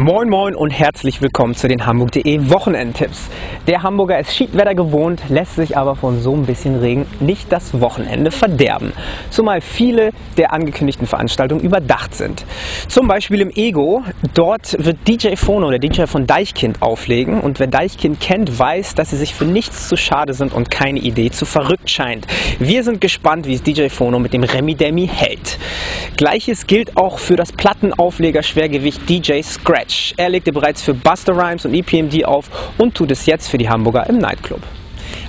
Moin Moin und herzlich willkommen zu den Hamburg.de Wochenendtipps. Der Hamburger ist Schiedwetter gewohnt, lässt sich aber von so ein bisschen Regen nicht das Wochenende verderben. Zumal viele der angekündigten Veranstaltungen überdacht sind. Zum Beispiel im Ego. Dort wird DJ Phono, der DJ von Deichkind, auflegen. Und wer Deichkind kennt, weiß, dass sie sich für nichts zu schade sind und keine Idee zu verrückt scheint. Wir sind gespannt, wie es DJ Phono mit dem Remi Demi hält. Gleiches gilt auch für das Plattenaufleger-Schwergewicht DJ Scratch. Sketch. Er legte bereits für Buster Rhymes und EPMD auf und tut es jetzt für die Hamburger im Nightclub.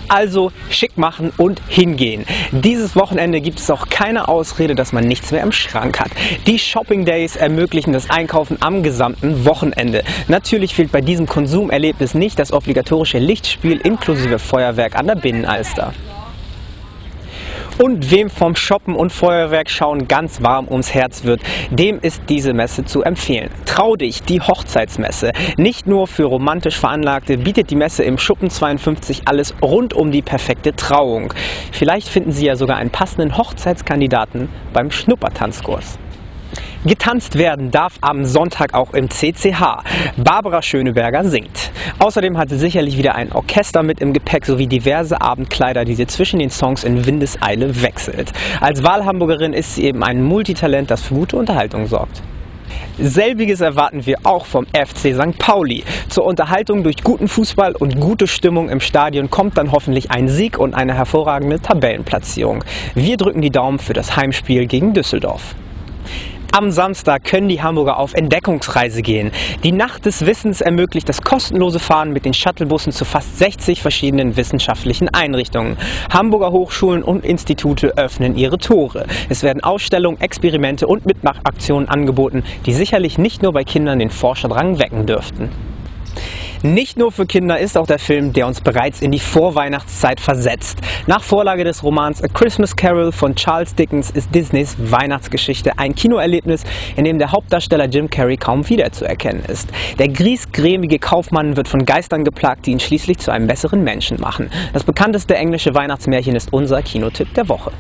Also schick machen und hingehen. Dieses Wochenende gibt es auch keine Ausrede, dass man nichts mehr im Schrank hat. Die Shopping Days ermöglichen das Einkaufen am gesamten Wochenende. Natürlich fehlt bei diesem Konsumerlebnis nicht das obligatorische Lichtspiel inklusive Feuerwerk an der Binnenalster. Und wem vom Shoppen und Feuerwerk schauen ganz warm ums Herz wird, dem ist diese Messe zu empfehlen. Trau dich, die Hochzeitsmesse. Nicht nur für romantisch Veranlagte bietet die Messe im Schuppen 52 alles rund um die perfekte Trauung. Vielleicht finden Sie ja sogar einen passenden Hochzeitskandidaten beim Schnuppertanzkurs. Getanzt werden darf am Sonntag auch im CCH. Barbara Schöneberger singt. Außerdem hat sie sicherlich wieder ein Orchester mit im Gepäck sowie diverse Abendkleider, die sie zwischen den Songs in Windeseile wechselt. Als Wahlhamburgerin ist sie eben ein Multitalent, das für gute Unterhaltung sorgt. Selbiges erwarten wir auch vom FC St. Pauli. Zur Unterhaltung durch guten Fußball und gute Stimmung im Stadion kommt dann hoffentlich ein Sieg und eine hervorragende Tabellenplatzierung. Wir drücken die Daumen für das Heimspiel gegen Düsseldorf. Am Samstag können die Hamburger auf Entdeckungsreise gehen. Die Nacht des Wissens ermöglicht das kostenlose Fahren mit den Shuttlebussen zu fast 60 verschiedenen wissenschaftlichen Einrichtungen. Hamburger Hochschulen und Institute öffnen ihre Tore. Es werden Ausstellungen, Experimente und Mitmachaktionen angeboten, die sicherlich nicht nur bei Kindern den Forscherdrang wecken dürften. Nicht nur für Kinder ist auch der Film, der uns bereits in die Vorweihnachtszeit versetzt. Nach Vorlage des Romans A Christmas Carol von Charles Dickens ist Disneys Weihnachtsgeschichte ein Kinoerlebnis, in dem der Hauptdarsteller Jim Carrey kaum wiederzuerkennen ist. Der griesgrämige Kaufmann wird von Geistern geplagt, die ihn schließlich zu einem besseren Menschen machen. Das bekannteste englische Weihnachtsmärchen ist unser Kinotipp der Woche.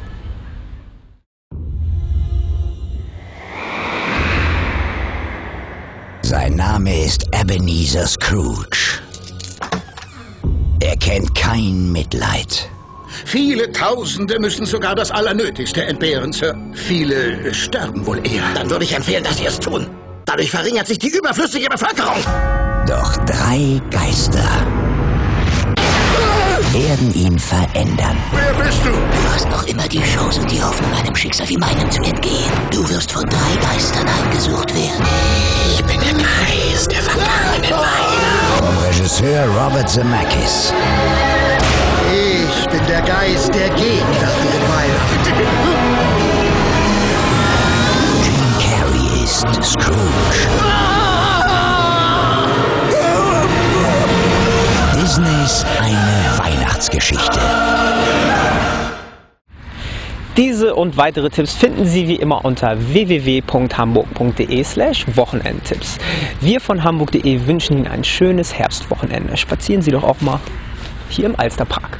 Sein Name ist Ebenezer Scrooge. Er kennt kein Mitleid. Viele Tausende müssen sogar das Allernötigste entbehren, Sir. Viele sterben wohl eher. Dann würde ich empfehlen, dass Sie es tun. Dadurch verringert sich die überflüssige Bevölkerung. Doch drei Geister werden ihn verändern. Wer bist du? Du hast noch immer die Chance und die Hoffnung, einem Schicksal wie meinem zu entgehen. Du wirst von drei Geistern heimgesucht werden. Ich bin der Geist der vergangenen Weile. Vom Regisseur Robert Zemeckis. Ich bin der Geist der gegenwärtigen Weihnacht. Jim Carrey ist Scrooge. Disneys eine Weihnachtsgeschichte. Diese und weitere Tipps finden Sie wie immer unter www.hamburg.de slash Wochenendtipps. Wir von hamburg.de wünschen Ihnen ein schönes Herbstwochenende. Spazieren Sie doch auch mal hier im Alsterpark.